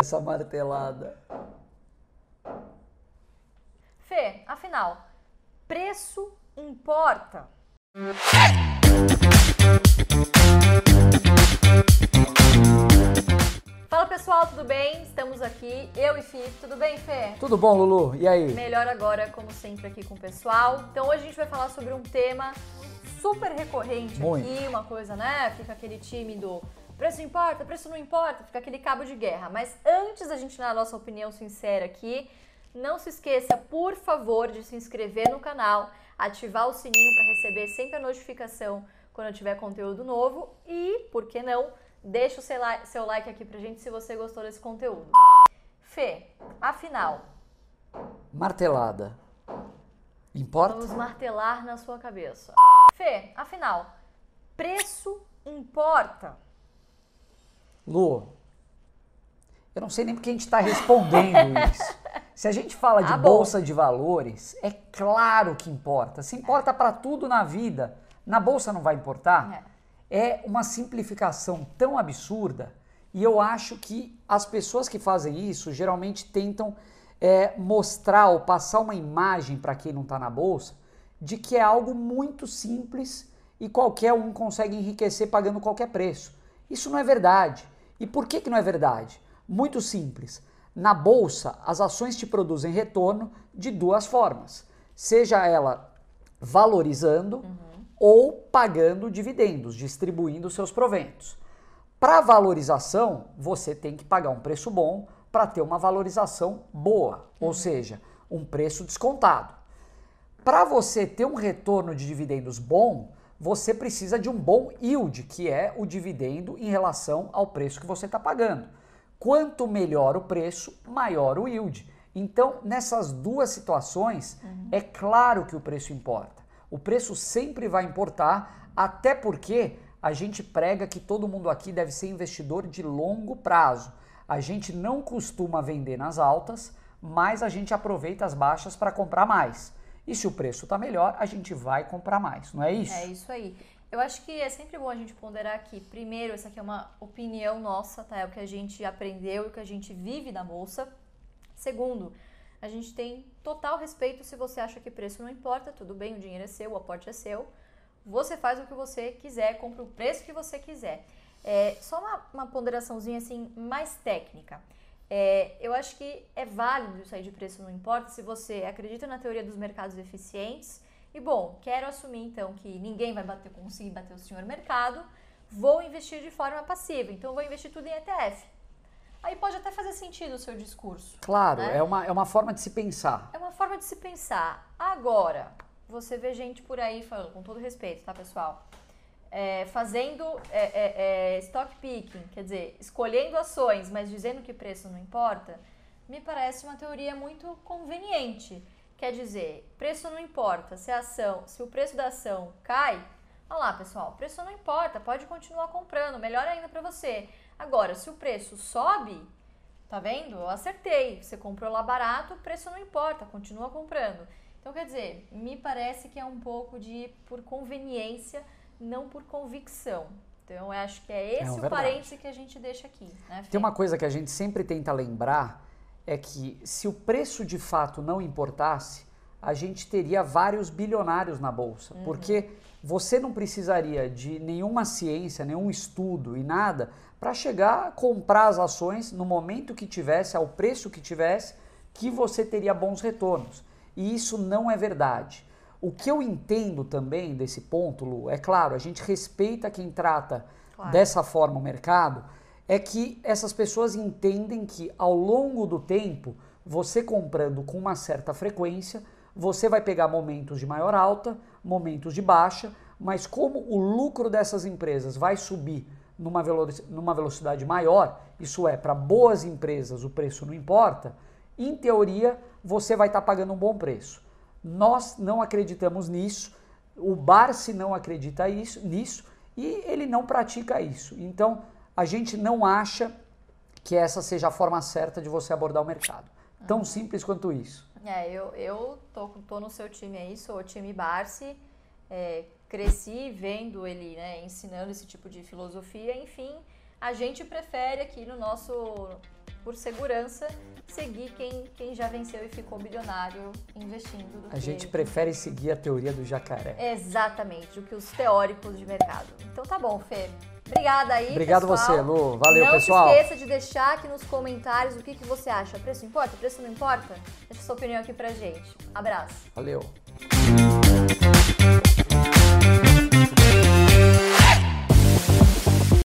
essa martelada. Fê, afinal, preço importa? Fala pessoal, tudo bem? Estamos aqui, eu e Fih. Tudo bem, Fê? Tudo bom, Lulu? E aí? Melhor agora, como sempre, aqui com o pessoal. Então hoje a gente vai falar sobre um tema super recorrente Muito. aqui, uma coisa, né? Fica aquele time do preço importa, preço não importa, fica aquele cabo de guerra. Mas antes da gente dar a nossa opinião sincera aqui, não se esqueça, por favor, de se inscrever no canal, ativar o sininho para receber sempre a notificação quando eu tiver conteúdo novo e, por que não, deixa o seu like, seu like aqui pra gente se você gostou desse conteúdo. Fê, afinal, Martelada. Importa? vamos martelar na sua cabeça. Fê, afinal, preço importa? Lu, eu não sei nem porque a gente está respondendo isso. Se a gente fala de Ah, bolsa de valores, é claro que importa. Se importa para tudo na vida, na bolsa não vai importar? É uma simplificação tão absurda e eu acho que as pessoas que fazem isso geralmente tentam é, mostrar ou passar uma imagem para quem não está na bolsa de que é algo muito simples e qualquer um consegue enriquecer pagando qualquer preço. Isso não é verdade. E por que, que não é verdade? Muito simples. Na bolsa, as ações te produzem retorno de duas formas: seja ela valorizando ou pagando dividendos, distribuindo seus proventos. Para valorização, você tem que pagar um preço bom para ter uma valorização boa, ou seja, um preço descontado. Para você ter um retorno de dividendos bom, você precisa de um bom yield, que é o dividendo em relação ao preço que você está pagando. Quanto melhor o preço, maior o yield. Então, nessas duas situações, é claro que o preço importa. O preço sempre vai importar, até porque a gente prega que todo mundo aqui deve ser investidor de longo prazo. A gente não costuma vender nas altas, mas a gente aproveita as baixas para comprar mais. E se o preço está melhor, a gente vai comprar mais, não é isso? É isso aí. Eu acho que é sempre bom a gente ponderar aqui. Primeiro, essa aqui é uma opinião nossa, tá? É o que a gente aprendeu e o que a gente vive na bolsa. Segundo, a gente tem total respeito se você acha que preço não importa, tudo bem, o dinheiro é seu, o aporte é seu. Você faz o que você quiser, compra o preço que você quiser. É, só uma, uma ponderaçãozinha assim mais técnica. É, eu acho que é válido sair de preço não importa se você acredita na teoria dos mercados eficientes e bom, quero assumir então que ninguém vai bater, conseguir bater o senhor mercado, vou investir de forma passiva, então vou investir tudo em ETF. Aí pode até fazer sentido o seu discurso. Claro, né? é, uma, é uma forma de se pensar. É uma forma de se pensar. Agora, você vê gente por aí falando, com todo respeito, tá, pessoal? É, fazendo é, é, é, stock picking, quer dizer, escolhendo ações, mas dizendo que preço não importa, me parece uma teoria muito conveniente. Quer dizer, preço não importa. Se a ação, se o preço da ação cai, olha lá, pessoal, preço não importa, pode continuar comprando, melhor ainda para você. Agora, se o preço sobe, Tá vendo? Eu acertei. Você comprou lá barato, preço não importa, continua comprando. Então, quer dizer, me parece que é um pouco de por conveniência, não por convicção. Então, eu acho que é esse É, o parêntese que a gente deixa aqui. Né? Tem uma coisa que a gente sempre tenta lembrar é que se o preço de fato não importasse, a gente teria vários bilionários na bolsa, porque você não precisaria de nenhuma ciência, nenhum estudo e nada para chegar a comprar as ações no momento que tivesse, ao preço que tivesse, que você teria bons retornos. E isso não é verdade. O que eu entendo também desse ponto, Lu, é claro, a gente respeita quem trata Claro. dessa forma o mercado, é que essas pessoas entendem que ao longo do tempo, você comprando com uma certa frequência, você vai pegar momentos de maior alta, momentos de baixa, mas como o lucro dessas empresas vai subir numa, velo- numa velocidade maior, isso é, para boas empresas o preço não importa, em teoria você vai estar pagando um bom preço. Nós não acreditamos nisso, o Barsi não acredita isso, nisso e ele não pratica isso. Então a gente não acha que essa seja a forma certa de você abordar o mercado. Tão simples quanto isso. É, eu, eu tô, tô no seu time aí, sou o time Barsi, é, cresci vendo ele né, ensinando esse tipo de filosofia, enfim, a gente prefere aqui no nosso por segurança, seguir quem, quem já venceu e ficou bilionário investindo. a gente prefere seguir a teoria do jacaré. Exatamente, do que os teóricos de mercado. Então tá bom, Fê. Obrigada aí, Obrigado pessoal. você, Lu. Valeu, não pessoal. Não se esqueça de deixar aqui nos comentários o que, que você acha. Preço importa? Preço não importa? Deixa sua opinião aqui pra gente. Abraço. Valeu.